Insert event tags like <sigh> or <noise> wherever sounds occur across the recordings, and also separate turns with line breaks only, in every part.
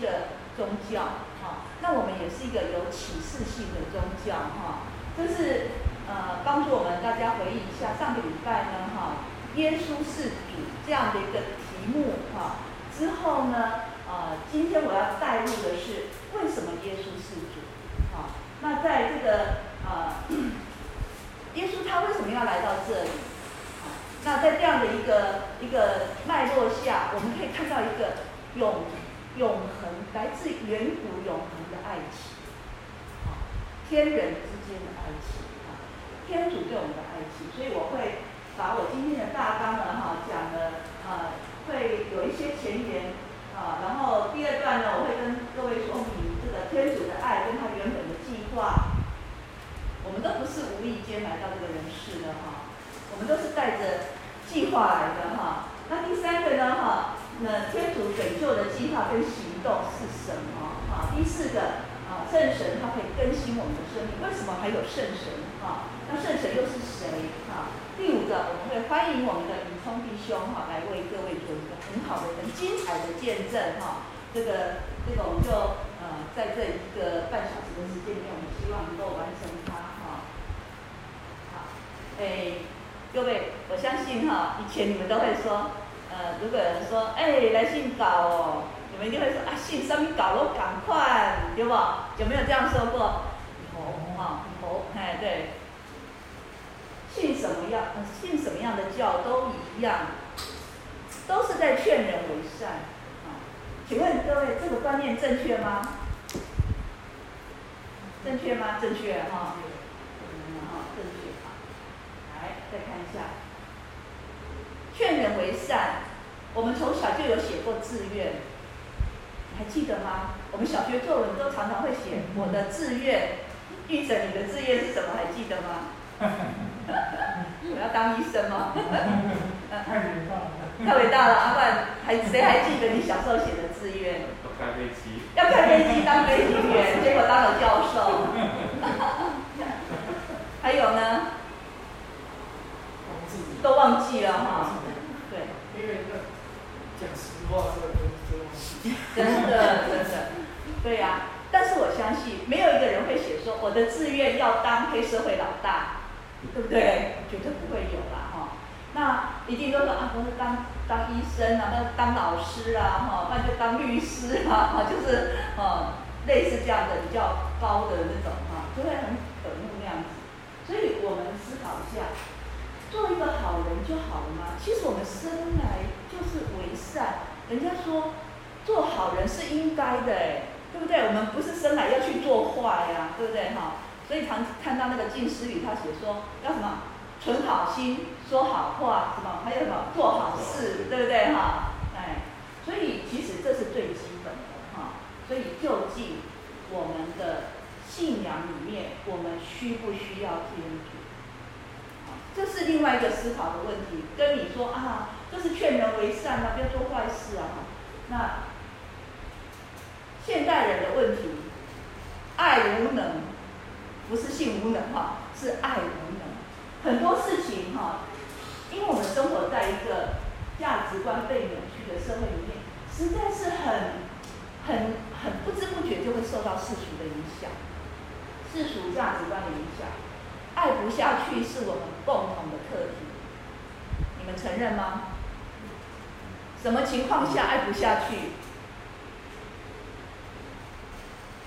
的宗教哈，那我们也是一个有启示性的宗教哈，就是呃帮助我们大家回忆一下上个礼拜呢哈，耶稣是主这样的一个题目哈，之后呢呃今天我要带入的是为什么耶稣是主。那在这个呃，<coughs> 耶稣他为什么要来到这里？那在这样的一个一个脉络下，我们可以看到一个永永恒来自远古永恒的爱情，啊，天人之间的爱情啊，天主对我们的爱情。所以我会把我今天的大纲呢，哈，讲的啊，会有一些前言啊，然后第二段呢，我会跟各位说明这个天主的爱跟他原本的。计划，我们都不是无意间来到这个人世的哈，我们都是带着计划来的哈。那第三个呢哈，那天主拯救的计划跟行动是什么哈？第四个啊，圣神他可以更新我们的生命，为什么还有圣神哈？那圣神又是谁哈？第五个，我们会欢迎我们的宇聪弟兄哈，来为各位做一个很好的、很精彩的见证哈。这个这个我们就呃。在这一个半小时的时间里面，我们希望能够完成它哈。好，哎，各位，我相信哈，以前你们都会说，呃，如果有人说，哎，来信搞哦，你们一定会说啊，信什么搞咯，赶快，对不？有没有这样说过？有哈，有，哎，对。信什么样？信什么样的教都一样，都是在劝人为善。请问各位，这个观念正确吗？正确吗？正确哈，哈，正确哈。来，再看一下，劝人为善。我们从小就有写过志愿，你还记得吗？我们小学作文都常常会写我的志愿。玉成，你的志愿是什么？还记得吗？我要当医生吗？太伟大了！太伟大了！阿冠，还谁还记得你小时候写的志愿？要开飞机。要开飞机当飞行员，结果当了教授。<laughs> 还有呢？都忘记了哈。对。讲实话，真的真的，对呀、啊。但是我相信，没有一个人会写说我的志愿要当黑社会老大。对不对？绝对不会有啦，哈。那一定都说啊，我是当当医生啊，那当老师啊，哈，那就当律师啊，哈，就是哦，类似这样的比较高的那种哈，就会很可恶那样子。所以我们思考一下，做一个好人就好了吗？其实我们生来就是为，说做好人是应该的，哎，对不对？我们不是生来要去做坏呀，对不对？哈。所以常看到那个静思语，他写说要什么存好心、说好话，什么还有什么做好事，对不对哈？哎，所以其实这是最基本的哈。所以究竟我们的信仰里面，我们需不需要天主？这是另外一个思考的问题。跟你说啊，这是劝人为善啊，不要做坏事啊。那现代人的问题，爱无能。不是性无能哈，是爱无能。很多事情哈，因为我们生活在一个价值观被扭曲的社会里面，实在是很、很、很不知不觉就会受到世俗的影响，世俗价值观的影响。爱不下去是我们共同的课题，你们承认吗？什么情况下爱不下去？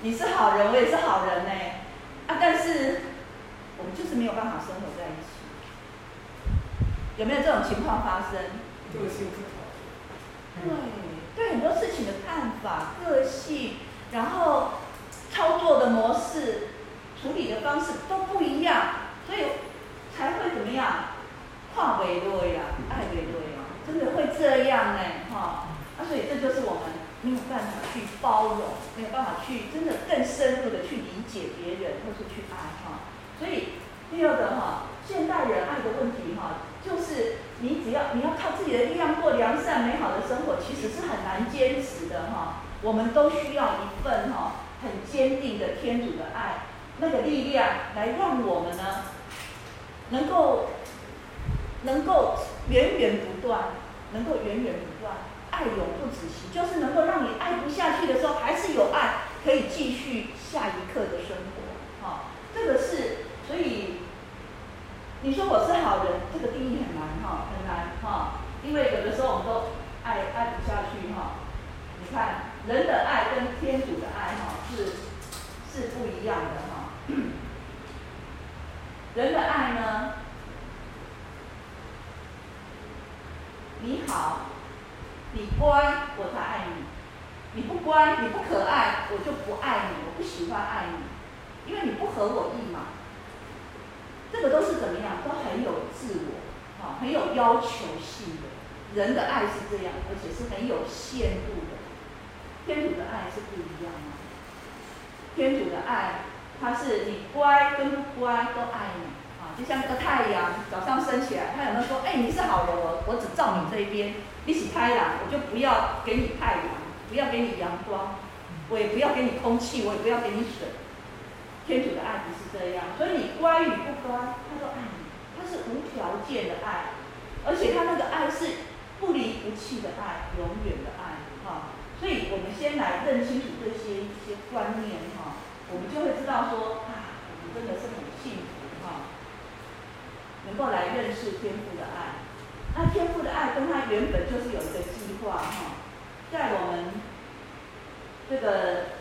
你是好人，我也是好人呢。啊，但是我们就是没有办法生活在一起，有没有这种情况发生？个性不同。对，对很多事情的看法、个性，然后操作的模式，处理的方式都不一样，所以才会怎么样？跨维度呀，爱维度呀，真的会这样呢，哈。那所以这就是我们没有办法去包容，没有办法去真的更深入的去理解别人，或是去爱哈。所以第二个哈，现代人爱的问题哈，就是你只要你要靠自己的力量过良善美好的生活，其实是很难坚持的哈。我们都需要一份哈很坚定的天主的爱，那个力量来让我们呢能够。能够源源不断，能够源源不，爱永不止息，就是能够让你爱不下去的时候，还是有爱可以继续下一刻的生活。哈，这个是，所以你说我是好人，这个定义很难哈，很难哈，因为有的时候我们都爱爱不下去哈。你看人的爱跟天主的爱哈是是不一样的哈，<coughs> 人的爱呢？你好，你乖，我才爱你；你不乖，你不可爱，我就不爱你，我不喜欢爱你，因为你不合我意嘛。这个都是怎么样？都很有自我，啊，很有要求性的。人的爱是这样，而且是很有限度的。天主的爱是不一样的。天主的爱，它是你乖跟不乖都爱你。就像那个太阳早上升起来，他有没有说：“哎，你是好人，我我只照你这一边，你是太阳，我就不要给你太阳，不要给你阳光，我也不要给你空气，我也不要给你水。”天主的爱不是这样，所以你乖与不乖，他都爱你，他是无条件的爱，而且他那个爱是不离不弃的爱，永远的爱，哈。所以我们先来认清楚这些一些观念，哈，我们就会知道说，啊，我们真的是很幸福。能够来认识天父的爱，那天父的爱跟他原本就是有一个计划哈，在我们这个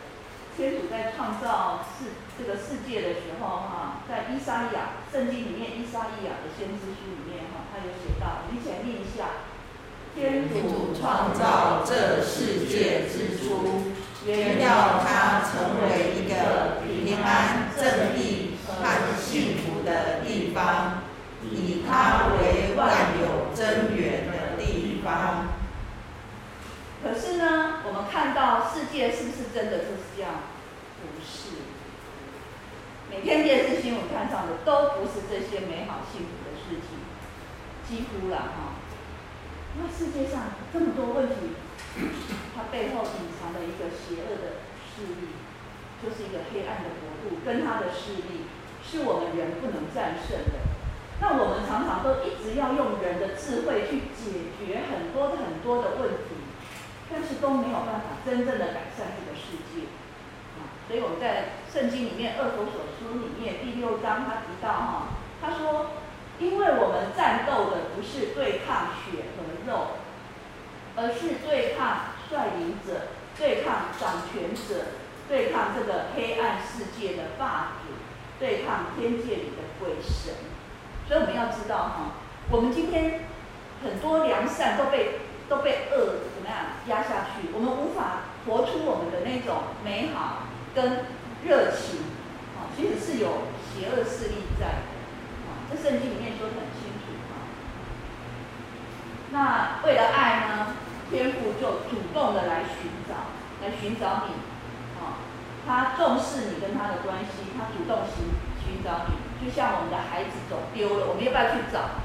天主在创造世这个世界的时候哈，在伊莎亚圣经里面，伊莎伊亚的先知书里面哈，他有写到，你先念一下，天主创造这世界之初，原要它成为一个平安、正义和幸福的地方。以它为万有真源的地方。可是呢，我们看到世界是不是真的就是这样？不是。每天电视新闻看上的都不是这些美好幸福的事情，几乎了哈。那世界上这么多问题，它背后隐藏的一个邪恶的势力，就是一个黑暗的国度，跟它的势力是我们人不能战胜的。都一直要用人的智慧去解决很多很多的问题，但是都没有办法真正的改善这个世界。啊，所以我们在圣经里面《厄弗所书》里面第六章，他提到哈，他说，因为我们战斗的不是对抗血和肉，而是对抗率领者，对抗掌权者，对抗这个黑暗世界的霸主，对抗天界里的鬼神。所以我们要知道哈，我们今天很多良善都被都被恶怎么样压下去，我们无法活出我们的那种美好跟热情，啊，其实是有邪恶势力在，啊，这圣经里面说得很清楚啊。那为了爱呢，天父就主动的来寻找，来寻找你，啊，他重视你跟他的关系，他主动寻。寻找你，就像我们的孩子走丢了，我们要不要去找？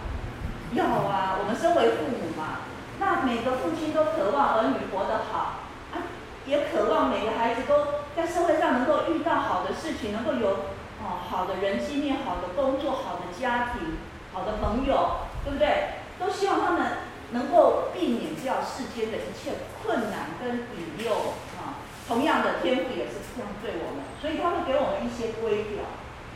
要啊！我们身为父母嘛，那每个父亲都渴望儿女活得好啊，也渴望每个孩子都在社会上能够遇到好的事情，能够有哦好的人际面、好的工作、好的家庭、好的朋友，对不对？都希望他们能够避免掉世间的一切困难跟引诱啊。同样的，天父也是这样对我们，所以他会给我们一些规条。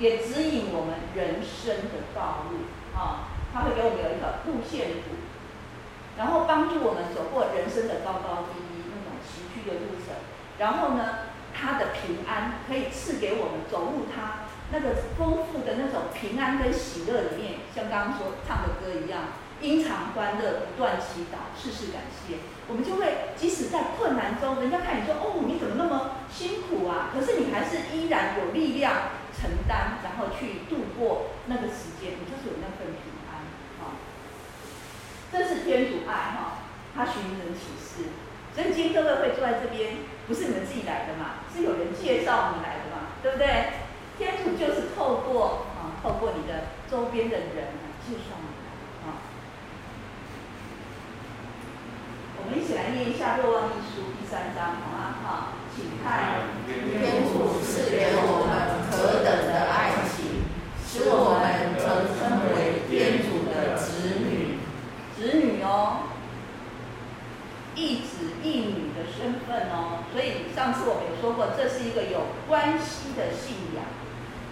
也指引我们人生的道路啊，他会给我们有一个路线图，然后帮助我们走过人生的高高低低那种崎岖的路程。然后呢，他的平安可以赐给我们走入他那个丰富的那种平安跟喜乐里面，像刚刚说唱的歌一样，因常欢乐，不断祈祷，事事感谢。我们就会即使在困难中，人家看你说哦，你怎么那么辛苦啊？可是你还是依然有力量。承担，然后去度过那个时间，你就是有那份平安啊。这是天主爱哈，他寻人启事。所以今天各位会坐在这边，不是你们自己来的嘛，是有人介绍你来的嘛，对不对？天主就是透过啊，透过你的周边的人来介绍你。我们一起来念一下《若望一书》第三章，好吗？哈，请看，
天主赐给我们何等的爱情，使我们曾称为天主的子女，
子女哦，一子一女的身份哦。所以上次我们有说过，这是一个有关系的信仰，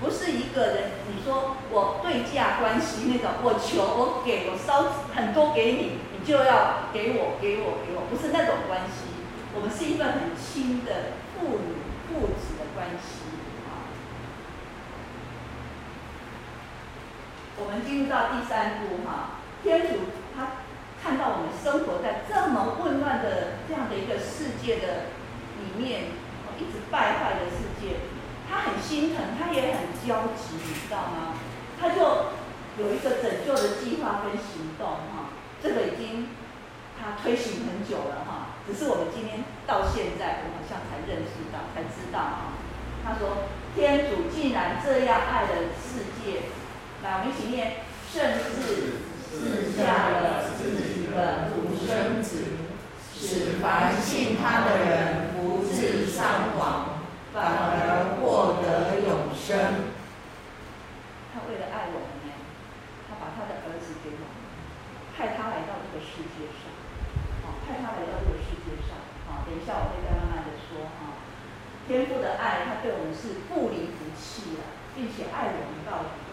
不是一个人。你说我对价关系那种，我求我给我烧很多给你。你就要给我，给我，给我，不是那种关系。我们是一份很亲的父女、父子的关系啊。我们进入到第三步哈，天主看到我们生活在这么混乱的这样的一个世界的里面，一直败坏的世界，他很心疼，他也很焦急，你知道吗？他就有一个拯救的计划跟行动哈。这个已经他推行很久了哈，只是我们今天到现在，我好像才认识到，才知道哈。他说：“天主既然这样爱了世界，来，我们一起念：甚至赐下了的独生子，使凡信他的人不致丧亡，反而获得永生。”他为了爱我们呢，他把他的儿子给我们。派他来到这个世界上，好，派他来到这个世界上，好，等一下我会再慢慢的说啊。天父的爱，他对我们是不离不弃的，并且爱我们到底，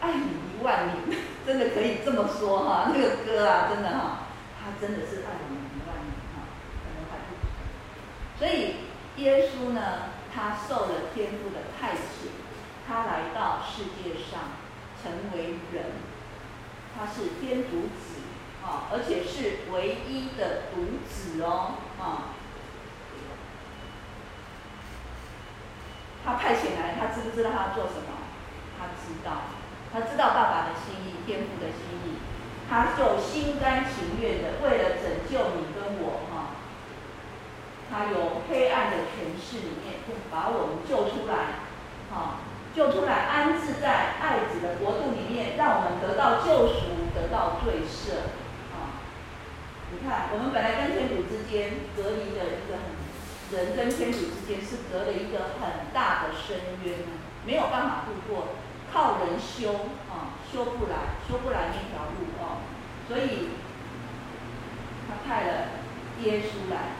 爱你一万年，<laughs> 真的可以这么说哈。那个歌啊，真的哈，他真的是爱你一万年哈，所以耶稣呢，他受了天父的派遣，他来到世界上，成为人。他是天主子啊，而且是唯一的独子哦啊。他派遣来，他知不知道他要做什么？他知道，他知道爸爸的心意，天父的心意，他就心甘情愿的为了拯救你跟我哈，他有黑暗的权势里面把我们救出来，哈。救出来，安置在爱子的国度里面，让我们得到救赎，得到罪赦。啊，你看，我们本来跟天主之间隔离的一个很，人跟天主之间是隔了一个很大的深渊，没有办法度过，靠人修啊，修不来，修不来那条路哦。所以，他派了耶稣来，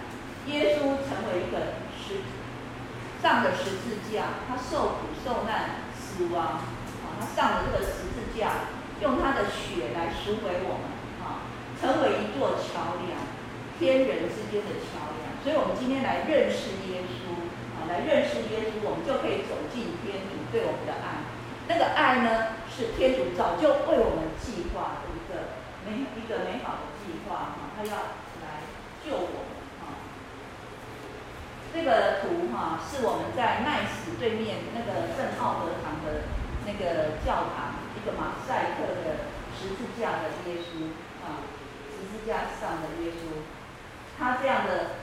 耶稣成为一个十。上了十字架，他受苦受难死亡，啊，他上了这个十字架，用他的血来赎回我们，啊，成为一座桥梁，天人之间的桥梁。所以，我们今天来认识耶稣，啊，来认识耶稣，我们就可以走进天主对我们的爱。那个爱呢，是天主早就为我们计划的一个美一个美好的计划，哈，他要来救我们哈。这个图哈，是我们在奈斯对面那个圣奥德堂的那个教堂，一个马赛克的十字架的耶稣啊，十字架上的耶稣，他这样的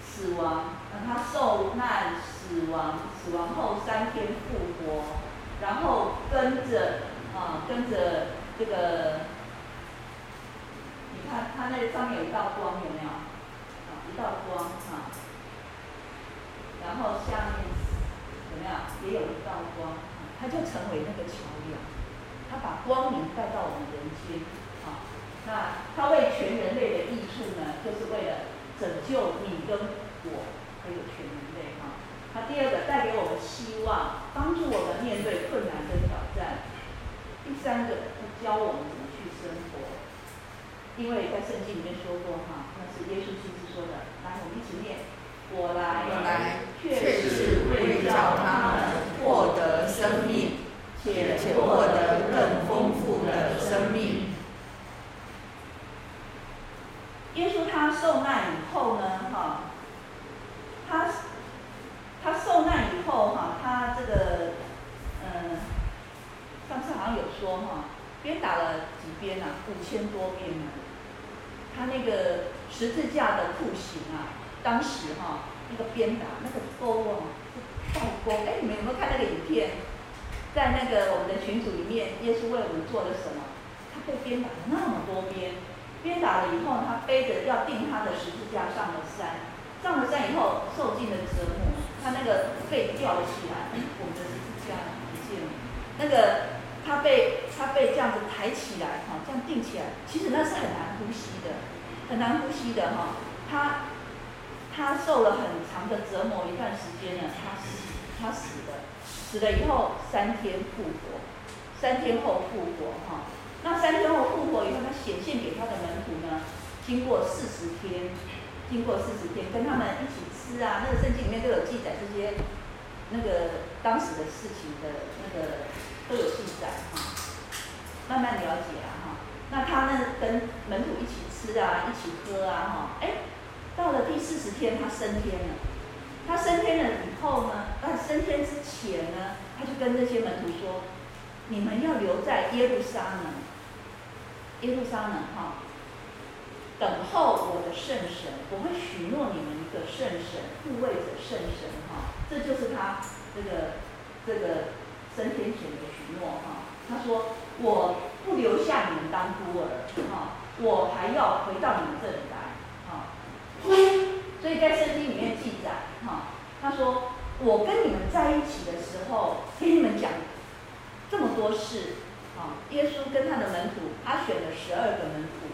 死亡，让他受难死亡，死亡后三天复活，然后跟着啊，跟着这个，你看他那上面有一道光，有没有？啊，一道光啊。然后下面怎么样？也有一道光，它就成为那个桥梁，它把光明带到我们人间，啊，那它为全人类的益处呢，就是为了拯救你跟我，还有全人类，哈。它第二个带给我们希望，帮助我们面对困难跟挑战。第三个，它教我们怎么去生活，因为在圣经里面说过，哈，那是耶稣亲自说的。来，我们一起念。我来，我来，确是为叫他们获得生命，且获得更丰富的生命。耶稣他受难以后呢，哈，他他受难以后哈，他这个嗯，上次好像有说哈，鞭打了几鞭啊？五千多鞭呢。他那个十字架的酷刑啊，当时哈那个鞭打那个钩啊，倒钩。哎，你们有没有看那个影片？在那个我们的群组里面，耶稣为我们做了什么？他被鞭打了那么多鞭，鞭打了以后，他背着要钉他的十字架上了山，上了山以后受尽了折磨，他那个被吊了起来，我们的是这样不见了，那个。他被他被这样子抬起来，哈，这样定起来，其实那是很难呼吸的，很难呼吸的，哈。他他受了很长的折磨一段时间呢，他死，他死了，死了以后三天复活，三天后复活，哈。那三天后复活以后，他显现给他的门徒呢，经过四十天，经过四十天，跟他们一起吃啊，那个圣经里面都有记载这些那个当时的事情的那个。都有记载哈，慢慢了解啊哈。那他呢，跟门徒一起吃啊，一起喝啊哈。哎，到了第四十天，他升天了。他升天了以后呢，那升天之前呢，他就跟这些门徒说：“你们要留在耶路撒冷，耶路撒冷哈，等候我的圣神。我会许诺你们一个圣神，护卫着圣神哈。这就是他这个这个升天前的许。”诺哈，他说我不留下你们当孤儿哈，我还要回到你们这里来哈。所以在圣经里面记载哈，他说我跟你们在一起的时候，给你们讲这么多事啊。耶稣跟他的门徒，他选了十二个门徒，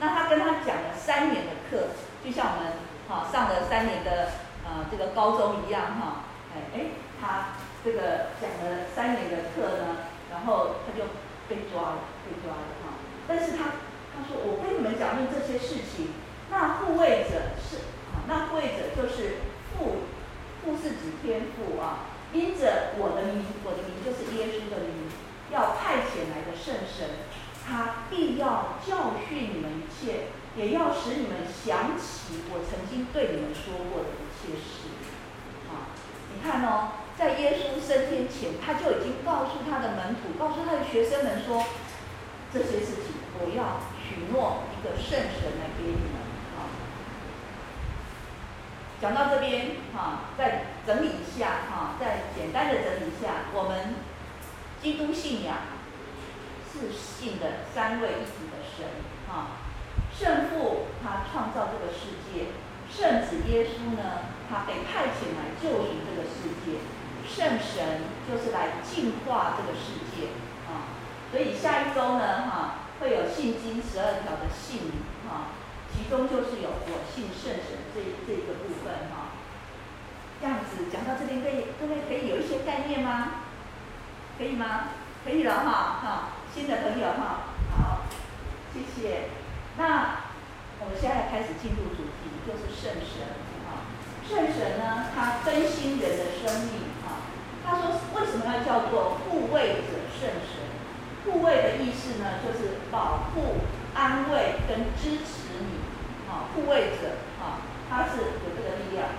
那他跟他讲了三年的课，就像我们哈上了三年的呃这个高中一样哈，哎哎他。这个讲了三年的课呢，然后他就被抓了，被抓了哈。但是他他说我跟你们讲论这些事情，那护卫者是啊，那护卫者就是父，父是指天父啊。因着我的名，我的名就是耶稣的名，要派遣来的圣神，他必要教训你们一切，也要使你们想起我曾经对你们说过的一切事。啊，你看哦。在耶稣升天前，他就已经告诉他的门徒，告诉他的学生们说，这些事情我要许诺一个圣神来给你们。啊，讲到这边，哈，再整理一下，哈，再简单的整理一下，我们基督信仰是信的三位一体的神，哈，圣父他创造这个世界，圣子耶稣呢，他被派遣来救赎这个世界。圣神就是来净化这个世界啊，所以下一周呢，哈，会有信经十二条的信哈，其中就是有我信圣神这这一个部分哈。这样子讲到这边，可以各位可以有一些概念吗？可以吗？可以了哈，哈，新的朋友哈，好，谢谢。那我们现在开始进入主题，就是圣神啊。圣神呢，它更新人的生命啊。他说：“为什么要叫做护卫者圣神？护卫的意思呢，就是保护、安慰跟支持你。啊，护卫者啊，他是有这个力量。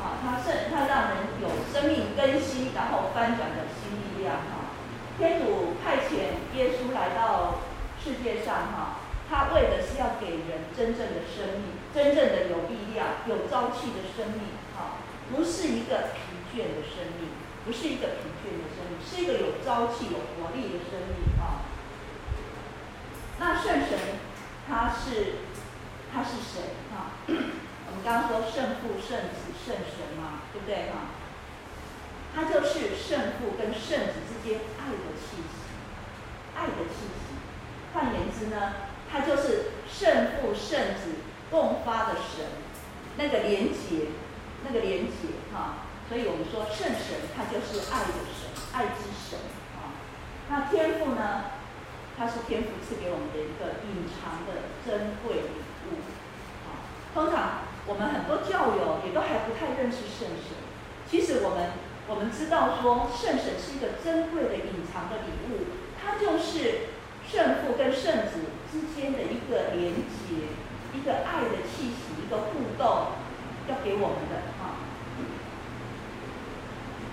啊，他是他让人有生命更新，然后翻转的新力量。哈，天主派遣耶稣来到世界上，哈，他为的是要给人真正的生命，真正的有力量、有朝气的生命。哈，不是一个疲倦的生命。”不是一个疲倦的生命，是一个有朝气、有活力的生命啊。那圣神他是他是谁啊？<coughs> 我们刚刚说圣父、圣子、圣神嘛，对不对哈？他就是圣父跟圣子之间爱的气息，爱的气息。换言之呢，他就是圣父、圣子共发的神，那个连结，那个连结哈。所以我们说圣神，他就是爱的神，爱之神啊。那天父呢？他是天父赐给我们的一个隐藏的珍贵礼物啊。通常我们很多教友也都还不太认识圣神。其实我们我们知道说，圣神是一个珍贵的隐藏的礼物，它就是圣父跟圣子之间的一个连接，一个爱的气息，一个互动，要给我们的哈。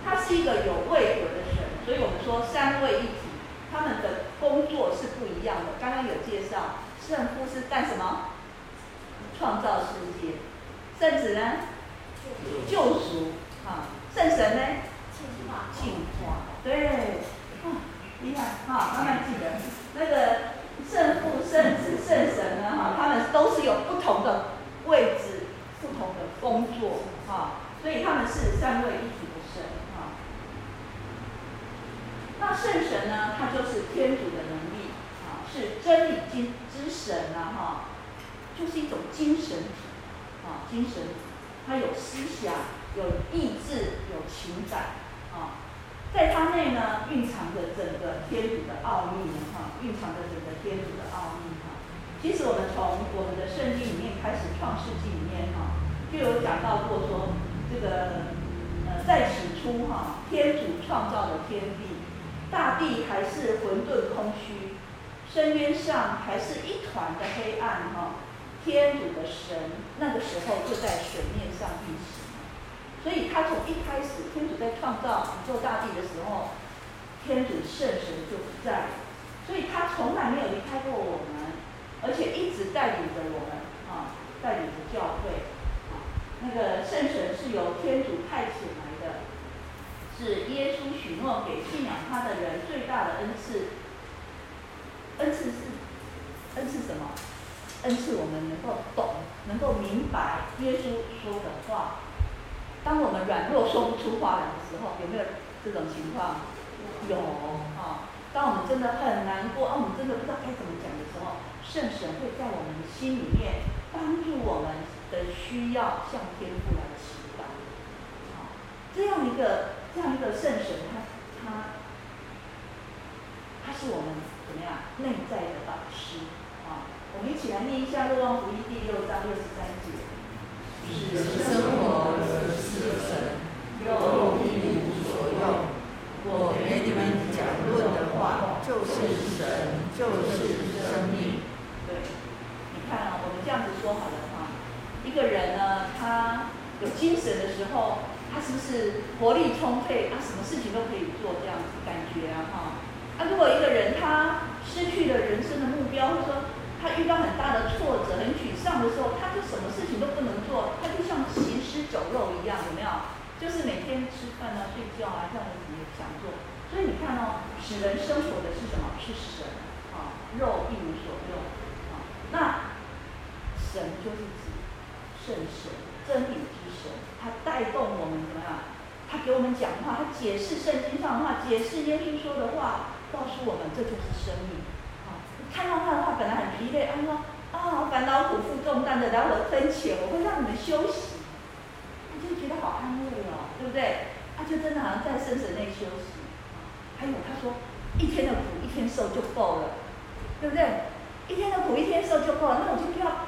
它是一个有位格的神，所以我们说三位一体，他们的工作是不一样的。刚刚有介绍，圣父是干什么？创造世界。圣子呢？救赎。啊，圣神呢？
净化。
对，啊，厉害，哈，慢慢记得。那个圣父、圣子、圣神呢？哈，他们都是有不同的位置、不同的工作，哈，所以他们是三位一体的神，哈。那圣神呢？他就是天主的能力，啊，是真理之之神啊，哈，就是一种精神，啊，精神体，他有思想。有意志，有情感，在它内呢，蕴藏着整个天主的奥秘，哈，蕴藏着整个天主的奥秘，哈。其实我们从我们的圣经里面开始，《创世纪》里面，哈，就有讲到过说，这个，呃，在起初，哈，天主创造了天地，大地还是混沌空虚，深渊上还是一团的黑暗，哈，天主的神那个时候就在水面上运行。所以，他从一开始，天主在创造宇宙大地的时候，天主圣神就不在，所以他从来没有离开过我们，而且一直带领着我们，啊，带领着教会，啊，那个圣神是由天主派遣来的，是耶稣许诺给信仰他的人最大的恩赐。恩赐是，恩赐什么？恩赐我们能够懂，能够明白耶稣说的话。当我们软弱说不出话来的时候，有没有这种情况？有啊。当我们真的很难过，啊，我们真的不知道该怎么讲的时候，圣神会在我们心里面帮助我们的需要向天父来祈祷。啊，这样一个这样一个圣神，他他他是我们怎么样内在的导师啊？我们一起来念一下《若望福音》第六章六十三节。
是生活的是神，又一无所用。我给你们讲论的话，就是神，就是生命。
对，你看啊，我们这样子说好了哈。一个人呢，他有精神的时候，他是不是活力充沛？他什么事情都可以做，这样子感觉啊哈。那，如果一个人他失去了人生的目标，或者说，他遇到很大的挫折、很沮丧的时候，他就什么事情都不能做，他就像行尸走肉一样，有没有？就是每天吃饭啊、睡觉啊，这样子也想做。所以你看哦，使人生活的是什么？是神啊，肉一无所用啊。那神就是指圣神、真理之神，他带动我们怎么样？他给我们讲话，他解释圣经上的话，解释耶稣说的话，告诉我们这就是生命啊。看到他的话，本来很疲惫，他说：“啊，烦恼苦负重担的来我跟前，我会让你们休息。”他就觉得好安慰，对？他就真的好像在圣神内休息。还有他说：“一天的苦一天受就够了，对不对？一天的苦一天受就够了，那我就不要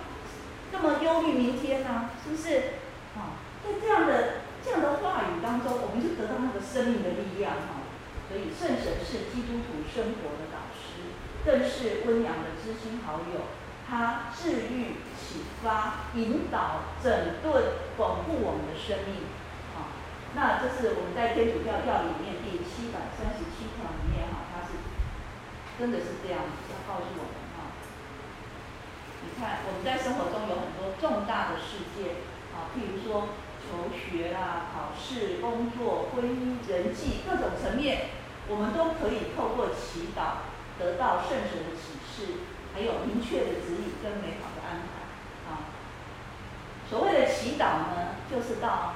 这么忧虑明天呢、啊，是不是？”啊，在这样的这样的话语当中，我们就得到那个生命的力量哈。所以圣神是基督徒生活的导师。更是温良的知心好友，他治愈、启发、引导、整顿、巩固我们的生命。那这是我们在天主教教里面第七百三十七条里面哈，它是真的是这样子要告诉我们哈。你看我们在生活中有很多重大的事件啊，譬如说求学啦、考试、工作、婚姻、人际各种层面，我们都可以透过祈祷。得到圣神的启示，还有明确的指引跟美好的安排。啊，所谓的祈祷呢，就是到，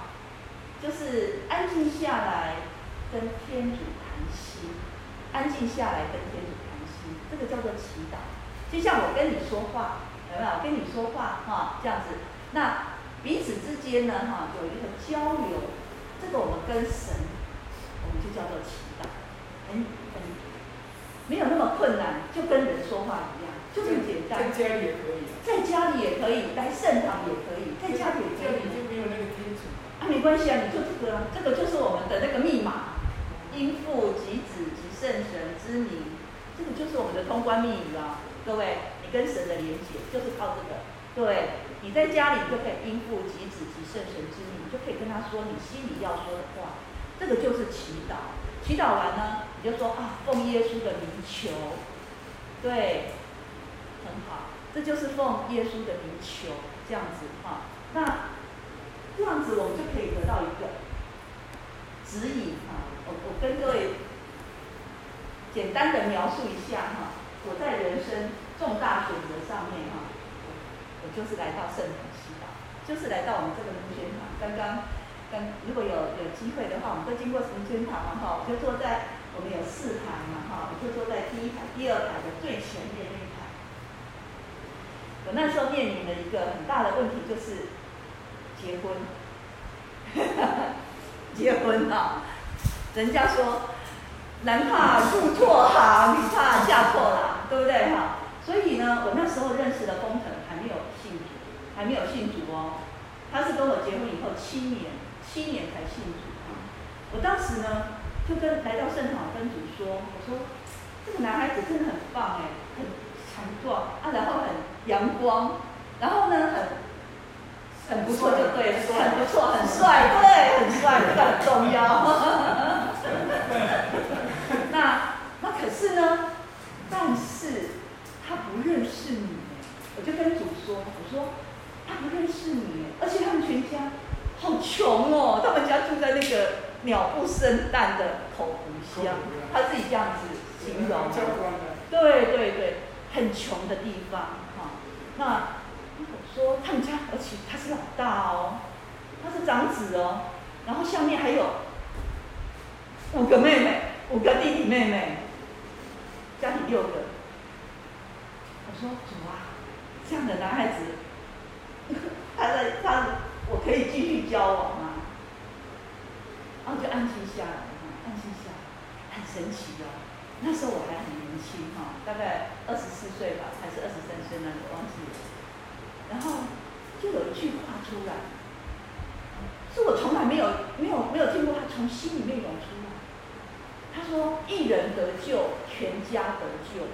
就是安静下来跟天主谈心，安静下来跟天主谈心，这个叫做祈祷。就像我跟你说话，有没有？跟你说话哈，这样子，那彼此之间呢，哈，有一个交流，这个我们跟神，我们就叫做祈祷，很很。没有那么困难，就跟人说话一样，就这么简单。
在家里也可以，
在家里也可以，来圣堂也可以，在家里也可以。
就没有那个天主
啊，没关系啊，你就这个啊，这个就是我们的那个密码，因父及子及圣神之名，这个就是我们的通关密语啊，各位，你跟神的连接就是靠这个。对，你在家里就可以因父及子及圣神之名，就可以跟他说你心里要说的话，这个就是祈祷。祈祈祷完呢，你就说啊，奉耶稣的名求，对，很好，这就是奉耶稣的名求，这样子哈。那这样子我们就可以得到一个指引啊。我我跟各位简单的描述一下哈，我在人生重大选择上面哈，我就是来到圣堂祈祷，就是来到我们这个龙轩堂。刚刚跟如果有有机会的话，我们都经过龙轩堂嘛哈，我就坐在我们有四排嘛哈，我就坐在第一排、第二排的最前面那一排。我那时候面临的一个很大的问题就是结婚，<laughs> 结婚啊。人家说，男怕入错行，女怕嫁错郎，对不对哈？所以呢，我那时候认识的工程还没有信主，还没有信主哦。他是跟我结婚以后七年，七年才信主啊。我当时呢，就跟来到圣堂跟主说，我说这个男孩子真的很棒哎，很强壮啊，然后很阳光，然后呢很。很不错就对了，很不错，很帅，对，很帅，这个很重要。那那可是呢？但是他不认识你，我就跟主说，我说他不认识你，而且他们全家好穷哦，他们家住在那个鸟不生蛋的口湖乡，他自己这样子形容。对对对，很穷的地方哈。那。说他们家，而且他是老大哦，他是长子哦，然后下面还有五个妹妹，五个弟弟妹妹，家里六个。我说主啊，这样的男孩子，<laughs> 他在他，我可以继续交往吗？然后就安静下来，安静下来，很神奇哦。那时候我还很年轻哈，大概二十四岁吧，还是二十三岁那个，忘记了。然后就有一句话出来，是我从来没有没有没有听过，他从心里面涌出来。他说：“一人得救，全家得救。”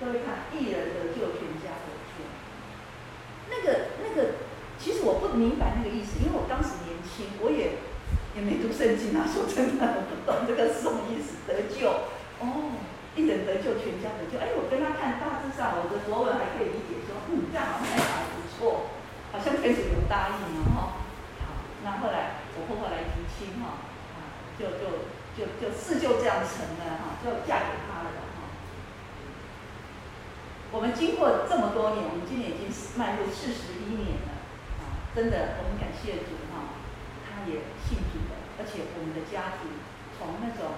各位看，一人得救，全家得救。那个那个，其实我不明白那个意思，因为我当时年轻，我也也没读圣经啊。说真的，我不懂这个是什么意思，得救哦。一人得救，全家得救。哎，我跟他看大致上，我的国文还可以理解说，这样好像还不错，好像开始有答应了哈。好，那后来我婆婆来提亲哈，啊，就就就就事就，这样成了哈，就嫁给他了哈。我们经过这么多年，我们今年已经迈入四十一年了啊，真的，我们感谢主哈，他也信主了，而且我们的家庭从那种。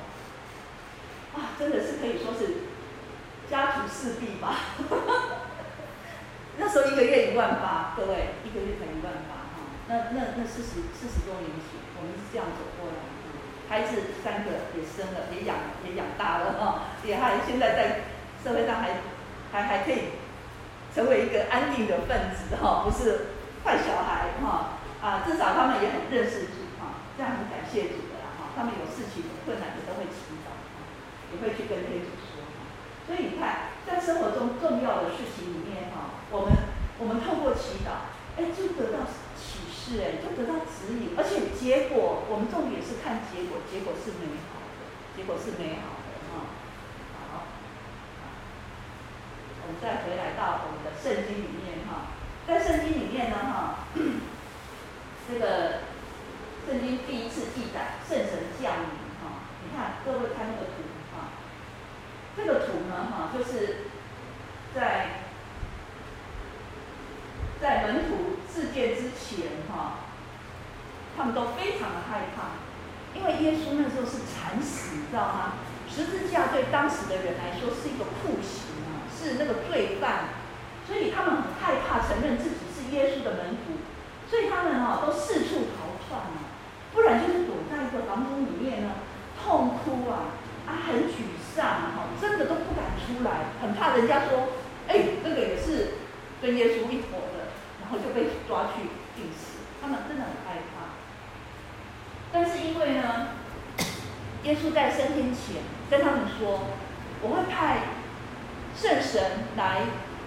啊，真的是可以说是家徒四壁吧。<laughs> 那时候一个月一万八，各位一个月才一万八哈。那那那四十四十多年前，我们是这样走过来的。孩子三个也生了，也养也养大了哈，也还现在在社会上还还还可以成为一个安定的分子哈，不是坏小孩哈。啊，至少他们也很认识主哈，这样很感谢主的啦哈。他们有事情有困难的都会祈祷。也会去跟天主说，所以你看，在生活中重要的事情里面，我们我们透过祈祷，哎，就得到启示，哎，就得到指引，而且结果，我们重点是看结果，结果是美好的，结果是美好的哈。好，我们再回来到我们的圣经里面哈，在圣经里面呢哈，<clears throat> 这个圣经第一次记载圣神降临哈，你看各位看那个图。哈这个图呢，哈，就是在门徒事件之前，哈，他都非常的害怕，因为耶稣那时候是惨死，你知道吗？十字架对当时的人来说是一个酷刑啊，是那个罪犯，所以他们很害怕承认自己是耶稣的门徒，所以他们哈都四处逃窜啊，不然就是躲在一个房间里面呢，痛哭啊，啊，很沮丧哈，真的都不敢出来，很怕人家说，哎，这个也是跟耶稣一伙的，然后就被抓去钉死。他们真的很害怕。但是因为呢，耶稣在升天前跟他们说，我会派圣神来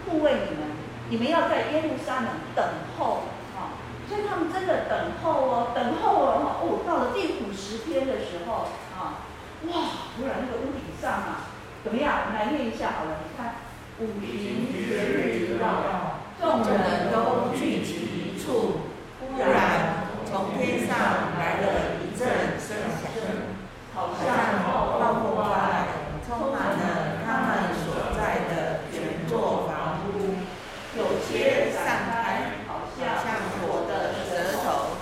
护卫你们，你们要在耶路撒冷等候啊。所以他们真的等候哦，等候哦，哦，到了第五十天的时候啊，哇！突然那个屋顶上啊，怎么样？我们来念一下好了，你看，五旬节日一到，众人都聚集一处，忽然从天上来了一阵声响，好像暴风刮来，充满了他们所在的全座房屋，有些散开，好像火的舌头，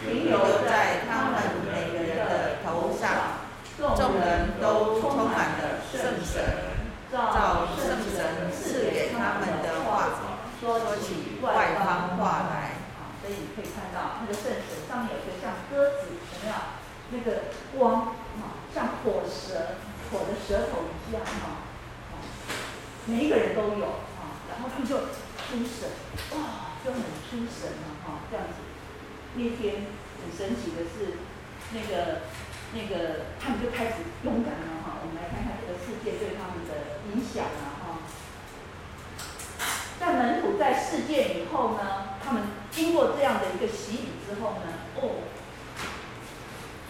停留在他们每个人的头上。众人都充满了圣神，照圣神赐给他们的话，说起外邦话来。啊，所以你可以看到那个圣神上面有一个像鸽子，有没有？那个光啊，像火舌，火的舌头一样啊。每一个人都有啊，然后他们就出神，哇，就很出神了哈，这样子。那天很神奇的是，那个。那个他们就开始勇敢了哈，我们来看看这个事件对他们的影响了哈。在门徒在事件以后呢，他们经过这样的一个洗礼之后呢，哦，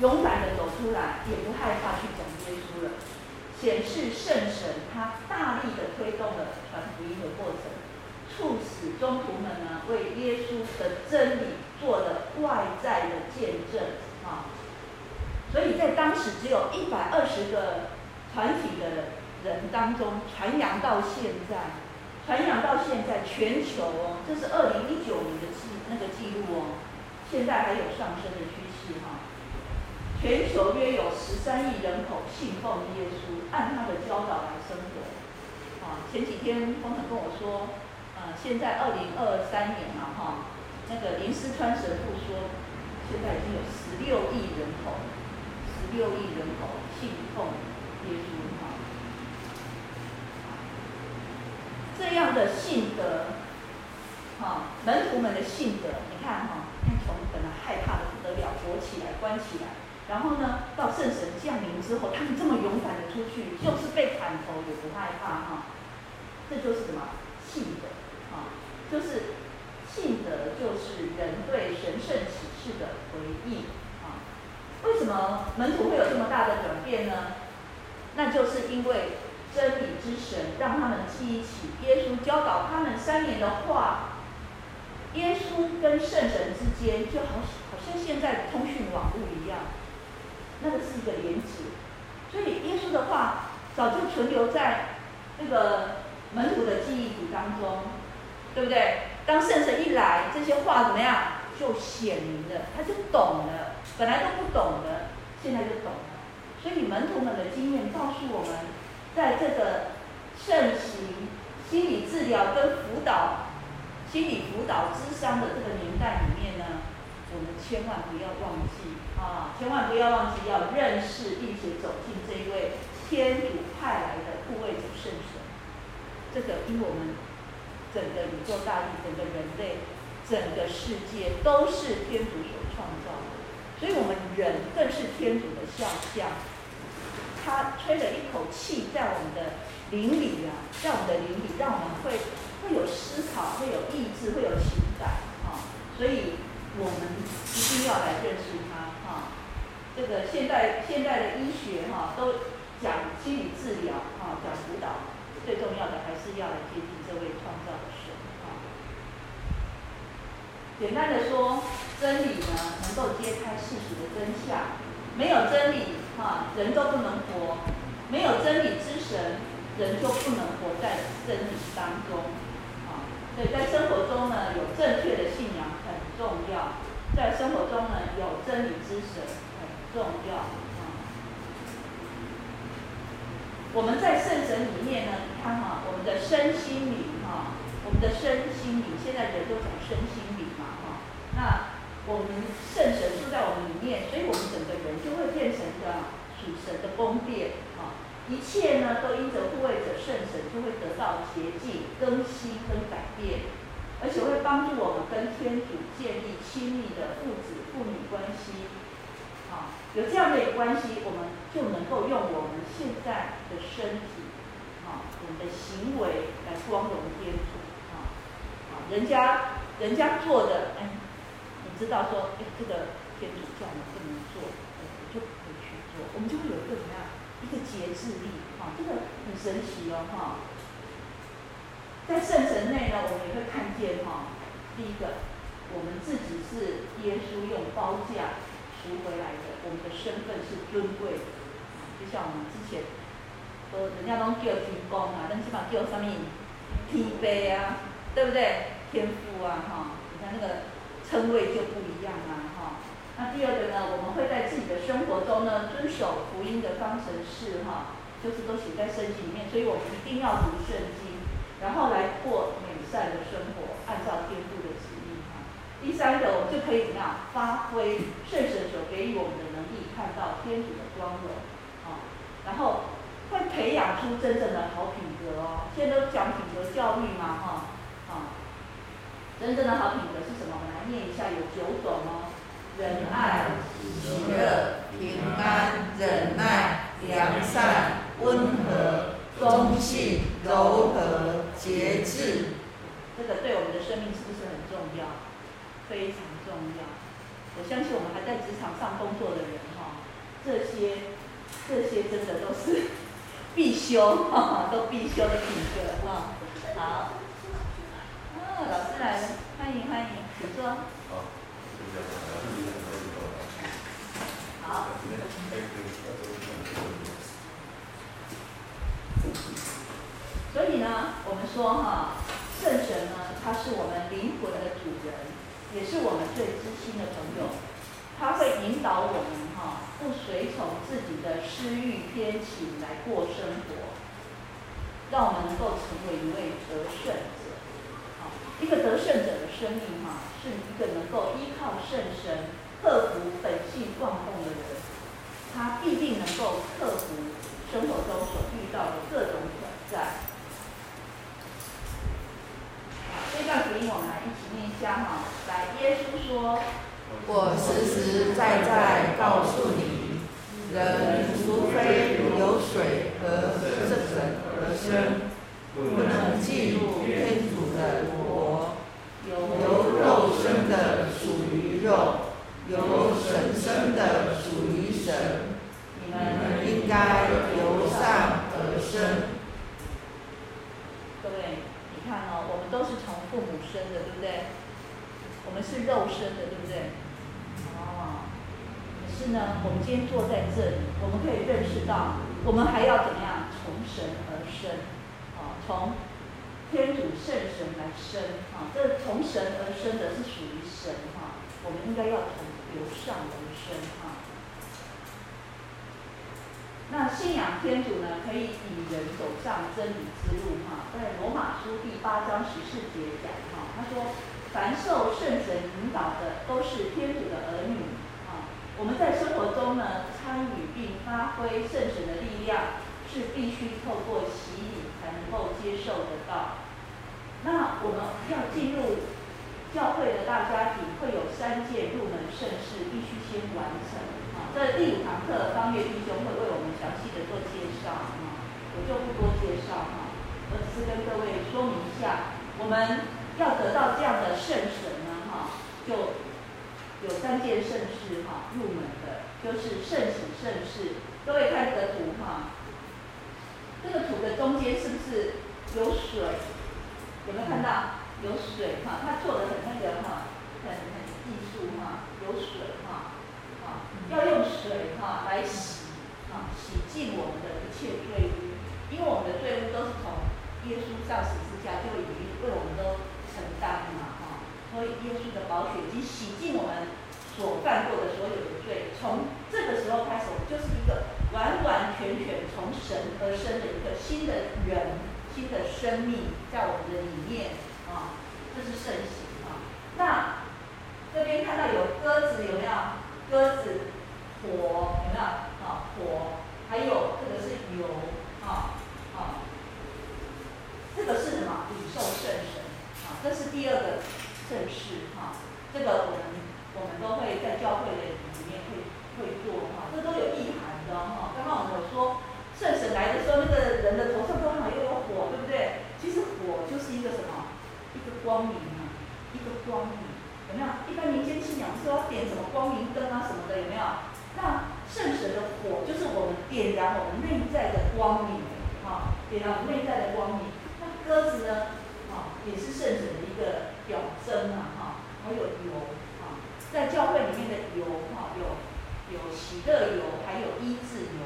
勇敢的走出来，也不害怕去讲耶稣了，显示圣神他大力的推动了传福音的过程，促使宗徒们呢为耶稣的真理做了外在的见证啊。所以在当时只有一百二十个团体的人当中传扬到现在，传扬到现在全球哦，这是二零一九年的记那个记录哦，现在还有上升的趋势哈。全球约有十三亿人口信奉耶稣，按他的教导来生活。啊，前几天丰城跟我说，呃，现在二零二三年了哈，那个林思川神父说，现在已经有十六亿人口。十六亿人口信奉耶稣哈，这样的信德，哈，门徒们的信德，你看哈，从本来害怕的不得了，躲起来、关起来，然后呢，到圣神降临之后，他们这么勇敢的出去，就是被砍头也不害怕哈，这就是什么？信德，啊，就是信德，就是人对神圣启示的回应。为什么门徒会有这么大的转变呢？那就是因为真理之神让他们记忆起耶稣教导他们三年的话。耶稣跟圣神之间就好好像现在通讯网络一样，那个是一个连接。所以耶稣的话早就存留在那个门徒的记忆组当中，对不对？当圣神一来，这些话怎么样？就显明了，他就懂了。本来都不懂的，现在就懂了。所以门徒们的经验告诉我们，在这个盛行心理治疗跟辅导、心理辅导咨商的这个年代里面呢，我们千万不要忘记啊，千万不要忘记要认识并且走进这一位天主派来的护卫者圣神。这个因为我们整个宇宙大地、整个人类、整个世界都是天主所创造的。所以我们人更是天主的肖像，他吹了一口气在我们的灵里啊，在我们的灵里，让我们会会有思考，会有意志，会有情感啊。所以我们一定要来认识他啊。这个现代现代的医学哈、都讲心理治疗啊，讲辅导，最重要的还是要来接近这位创造的神啊。简单的说。真理呢，能够揭开事实的真相。没有真理，哈，人都不能活。没有真理之神，人就不能活在真理当中。对，在生活中呢，有正确的信仰很重要。在生活中呢，有真理之神很重要。我们在圣神里面呢，你看哈，我们的身心灵，哈，我们的身心灵，现在人都讲身心灵嘛，哈，那。我们圣神住在我们里面，所以我们整个人就会变成一个属神的宫殿！一切呢都因着护卫者圣神，就会得到洁净、更新跟改变，而且会帮助我们跟天主建立亲密的父子、父女关系。啊，有这样的一个关系，我们就能够用我们现在的身体，啊，我们的行为来光荣天主。啊，啊，人家人家做的，哎。你知道说，哎，这个天主教我们不能做，我们就不会去做，我们就会有一个怎么样一个节制力，哈，这个很神奇哦，哈。在圣神内呢，我们也会看见哈，第一个，我们自己是耶稣用包价赎回来的，我们的身份是尊贵的，就像我们之前，呃，人家都叫天公啊，但起码叫什么天父啊，对不对？天父啊，哈，你看那个称谓就不一样啊，那第二个呢，我们会在自己的生活中呢，遵守福音的方程式，哈，就是都写在圣经里面，所以我们一定要读圣经，然后来过美善的生活，按照天父的旨意，哈。第三个，我们就可以怎么样发挥圣神所给予我们的能力，看到天主的光荣，啊，然后会培养出真正的好品格哦。现在都讲品格教育嘛，哈，啊，真正的好品格是什么？我们来念一下，有九种哦。仁爱、喜乐、平安、忍耐、良善、温和、忠信、柔和、节制。这个对我们的生命是不是很重要？非常重要。我相信我们还在职场上工作的人哈，这些这些真的都是 <laughs> 必修哈，都必修的品格哈。好，啊，老师来了，欢迎欢迎，请坐。好，所以呢，我们说哈，圣神呢，他是我们灵魂的主人，也是我们最知心的朋友。他会引导我们哈，不随从自己的私欲偏情来过生活，让我们能够成为一位得胜。一个得胜者的生命哈，是一个能够依靠圣神。克服本性妄动的人，他必定能够克服生活中所遇到的各种挑战。这段福音我们来一起念一下哈。来，耶稣说：“我实实在在告诉你，人除非有水和圣神而生，不能进入天主的国。由肉生的属于肉。”由神生的属于神，你们应该由上而生。各位，你看哦，我们都是从父母生的，对不对？我们是肉生的，对不对？哦。可是呢，我们今天坐在这里，我们可以认识到，我们还要怎么样？从神而生，啊，从天主圣神来生，啊，这从神而生的是属于神，哈，我们应该要从。由上而生啊，那信仰天主呢，可以引人走上真理之路哈。在罗马书第八章十四节讲哈，他说：“凡受圣神引导的，都是天主的儿女啊。”我们在生活中呢，参与并发挥圣神的力量，是必须透过能够接受得到。那我们要进入。教会的大家庭会有三件入门圣事，必须先完成。啊，这第五堂课，方月弟兄会为我们详细的做介绍。啊，我就不多介绍哈，我只是跟各位说明一下，我们要得到这样的圣神呢，哈，就有三件圣事哈，入门的，就是圣洗圣事。各位看这个图哈，这个土的中间是不是有水？有没有看到？有水哈，他做的很那个哈，很很艺术哈，有水哈，啊，要用水哈来洗，啊，洗净我们的一切罪污，因为我们的罪污都是从耶稣上十字架就已经为我们都承担嘛哈，所以耶稣的宝血已经洗净我们所犯过的所有的罪，从这个时候开始，我们就是一个完完全全从神而生的一个新的人，新的生命在我们的里面。啊，这是圣洗啊。那这边看到有鸽子，有没有？鸽子，火，有没有？啊，火，还有这个是油，啊啊，这个是什么？领受圣神啊，这是第二个圣事哈。这个我们我们都会在教会的里面会会做哈，这都有意涵的哈。刚刚我们有说圣神来的时候，那个人的头上刚好又有火，对不对？其实火就是一个什么？一个光明啊，一个光明，有没有？一般民间信仰说要点什么光明灯啊什么的，有没有？那圣神的火就是我们点燃我们内在的光明，啊，点燃我们内在的光明。那鸽子呢，啊，也是圣神的一个表征啊，哈，还有油，啊，在教会里面的油，哈，有有喜乐油，还有医治油，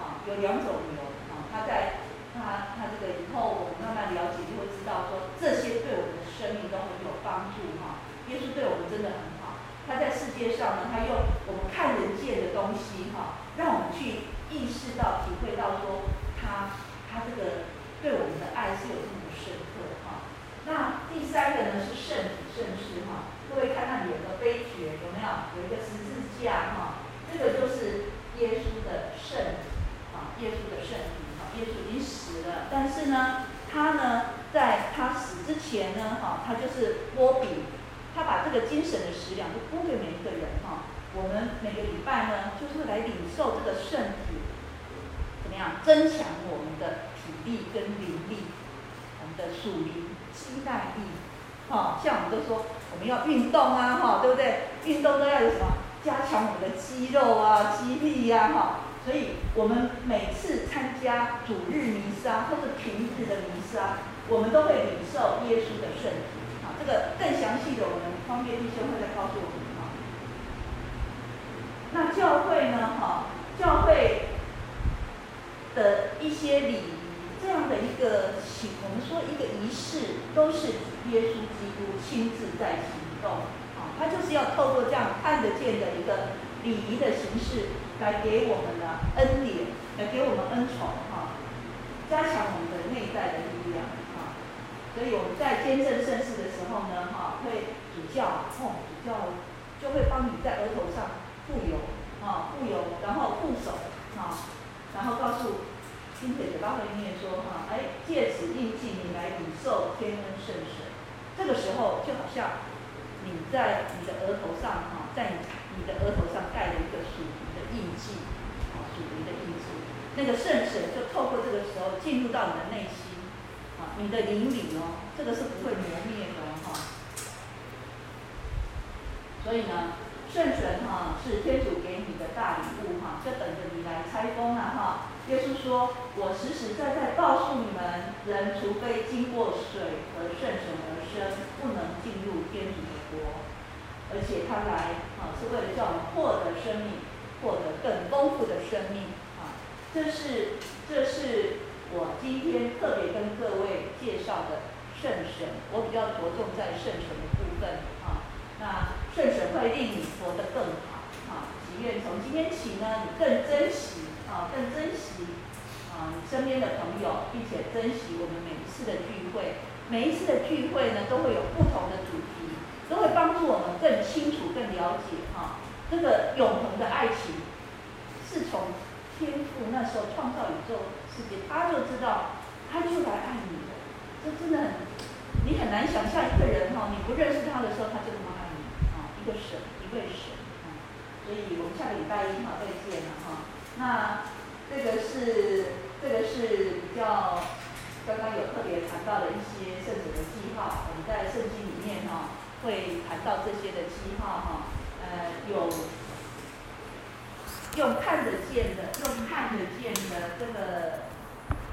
啊，有两种油，啊，它在它它这个以后我们慢慢了解，就会知道说这些对我们的生命都很有帮助，哈，耶稣对我们真的很好。他在世界上呢，他用我们看得见的东西，哈，让我们去意识到、体会到说他他这个对我们的爱是有这么深刻，哈。那第三个呢是圣体圣事，哈。各位看那里有个杯爵，有没有？有一个十字架，哈，这个就是耶稣的圣体，啊，耶稣的圣体，哈，耶稣已经死了，但是呢，他呢，在他死之前呢，哈，他就是擘饼。他把这个精神的食粮都供给每一个人哈，我们每个礼拜呢，就是来领受这个圣体，怎么样增强我们的体力跟灵力，我们的属灵肌耐力，哈，像我们都说我们要运动啊，哈，对不对？运动都要有什么？加强我们的肌肉啊、肌力呀，哈。所以我们每次参加主日弥撒或者平日的弥撒，我们都会领受耶稣的圣体。这个更详细的，我们方便弟兄会再告诉我们哈。那教会呢？哈，教会的一些礼仪，这样的一个行，我们说一个仪式，都是耶稣基督亲自在行啊，他就是要透过这样看得见的一个礼仪的形式，来给我们的恩典，来给我们恩宠，哈，加强我们的内在的力量啊。所以我们在见证圣事的时候呢，哈，会主教，哦，主教就会帮你在额头上傅油，啊，傅油，然后护手，啊，然后告诉，并且嘴巴会念说，哈，哎，借此印记你来领受天恩圣水。这个时候就好像你在你的额头上，哈，在你的额头上盖了一个属灵的印记，啊，属灵的印记，那个圣水就透过这个时候进入到你的内心。啊你的灵里哦，这个是不会磨灭的哈、所以呢，圣神哈是天主给你的大礼物哈，就等着你来拆封了哈。耶稣说：“我实实在在告诉你们，人除非经过水和圣神而生，不能进入天主的国。而且他来啊，是为了叫我们获得生命，获得更丰富的生命啊。这是，这是。”我今天特别跟各位介绍的圣神，我比较着重在圣神的部分啊。那圣神会令你活得更好啊。祈愿从今天起呢，你更珍惜啊，更珍惜啊你身边的朋友，并且珍惜我们每一次的聚会。每一次的聚会呢，都会有不同的主题，都会帮助我们更清楚、更了解哈。这个永恒的爱情是从天父那时候创造宇宙世界。他就知道，他就来爱你的，这真的很，你很难想象一个人哈，你不认识他的时候，他就那么爱你啊，一个神，一位神啊，所以我们下个礼拜一哈再见了哈。那这个是这个是比较刚刚有特别谈到的一些圣者的记号，我们在圣经里面哈会谈到这些的记号哈，呃有。用看得见的，用看得见的这个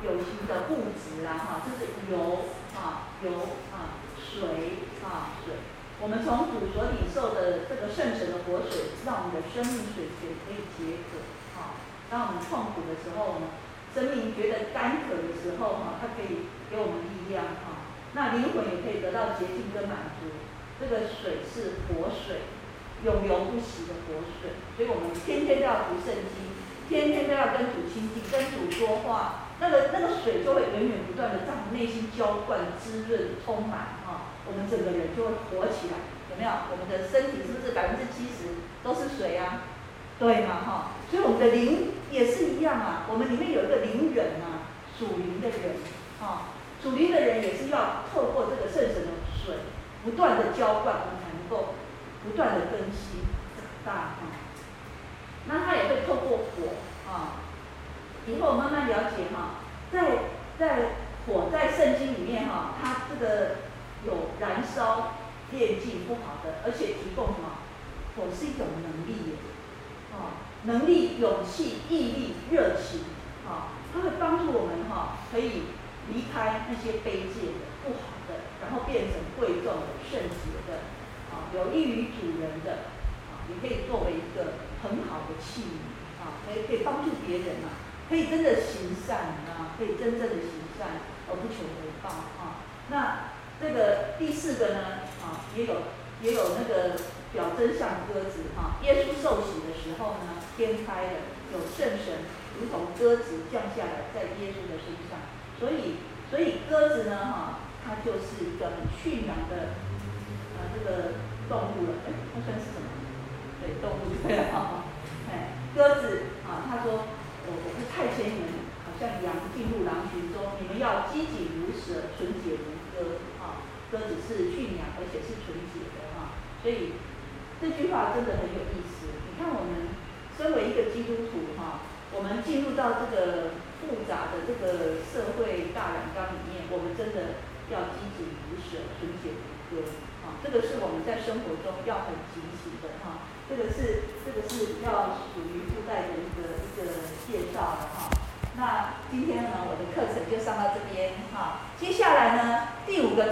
有形的物质啊，哈，就是油啊，油啊，水啊，水。我们从主所领受的这个圣神的活水，让我们的生命水泉可以解渴。当我们痛苦的时候，我们生命觉得干渴的时候，哈，它可以给我们力量哈。那灵魂也可以得到洁净跟满足。这个水是活水。永流不息的活水，所以我们天天都要读圣经，天天都要跟主亲近，跟主说话。那个那个水就会源源不断的在我们内心浇灌、滋润、充满啊，我们整个人就会活起来，有没有？我们的身体是不是百分之七十都是水啊？对吗？哈，所以我们的灵也是一样啊。我们里面有一个灵人啊，属灵的人啊，属灵的人也是要透过这个圣神的水，不断的浇灌，我们才能够。不断的更新长大哈，那他也会透过火啊，以后慢慢了解哈，在在火在圣经里面哈，它这个有燃烧炼净不好的，而且提供什么？火是一种能力耶，啊，能力、勇气、毅力、热情，啊，它会帮助我们哈，可以离开那些卑贱的、不好的，然后变成贵重的、圣洁的，啊，有益于主人的，啊，也可以作为一个很好的器皿，啊，可以可以帮助别人啊，可以真的行善啊，可以真正的行善而不求回报啊。那这个第四个呢，啊，也有也有那个。表征像鸽子哈，耶稣受洗的时候呢，天开了，有圣神如同鸽子降下来在耶稣的身上，所以所以鸽子呢哈，它就是一个很驯良的啊这个动物了，哎，它算是什么？对，动物 <laughs> 对了，哎，鸽子啊，他说我我是派遣你们，好像羊进入狼群中，你们要机警如蛇，纯洁如鸽啊，鸽子是驯良而且是纯洁的哈，所以。这句话真的很有意思。你看，我们身为一个基督徒哈，我们进入到这个复杂的这个社会大染缸里面，我们真的要机警如蛇，纯洁如歌啊。这个是我们在生活中要很警醒的哈。这个是这个是要属于附带的一个一个介绍的哈。那今天呢，我的课程就上到这边哈。接下来呢，第五个。